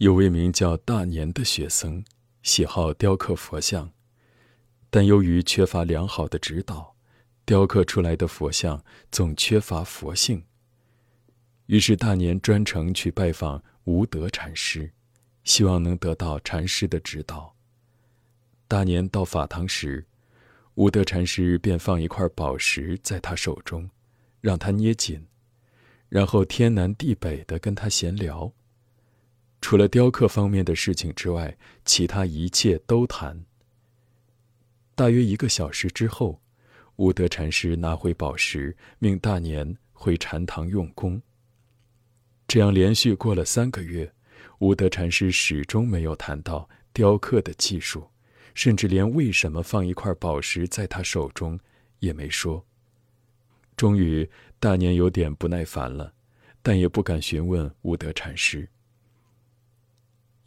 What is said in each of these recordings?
有位名叫大年的学僧，喜好雕刻佛像，但由于缺乏良好的指导，雕刻出来的佛像总缺乏佛性。于是大年专程去拜访无德禅师，希望能得到禅师的指导。大年到法堂时，无德禅师便放一块宝石在他手中，让他捏紧，然后天南地北的跟他闲聊。除了雕刻方面的事情之外，其他一切都谈。大约一个小时之后，无德禅师拿回宝石，命大年回禅堂用功。这样连续过了三个月，无德禅师始终没有谈到雕刻的技术，甚至连为什么放一块宝石在他手中也没说。终于，大年有点不耐烦了，但也不敢询问无德禅师。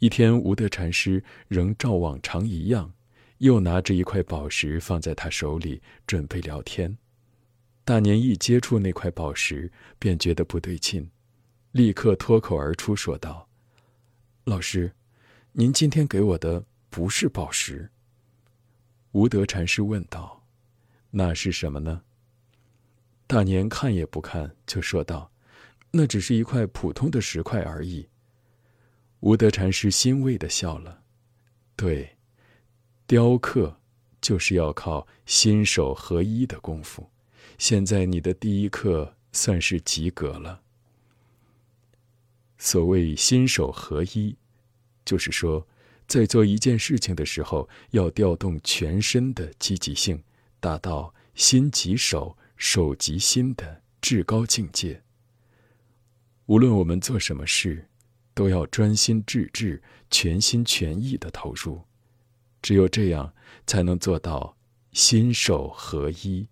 一天，无德禅师仍照往常一样，又拿着一块宝石放在他手里，准备聊天。大年一接触那块宝石，便觉得不对劲。立刻脱口而出说道：“老师，您今天给我的不是宝石。”无德禅师问道：“那是什么呢？”大年看也不看，就说道：“那只是一块普通的石块而已。”无德禅师欣慰的笑了：“对，雕刻就是要靠心手合一的功夫。现在你的第一课算是及格了。”所谓心手合一，就是说，在做一件事情的时候，要调动全身的积极性，达到心即手、手即心的至高境界。无论我们做什么事，都要专心致志、全心全意的投入，只有这样，才能做到心手合一。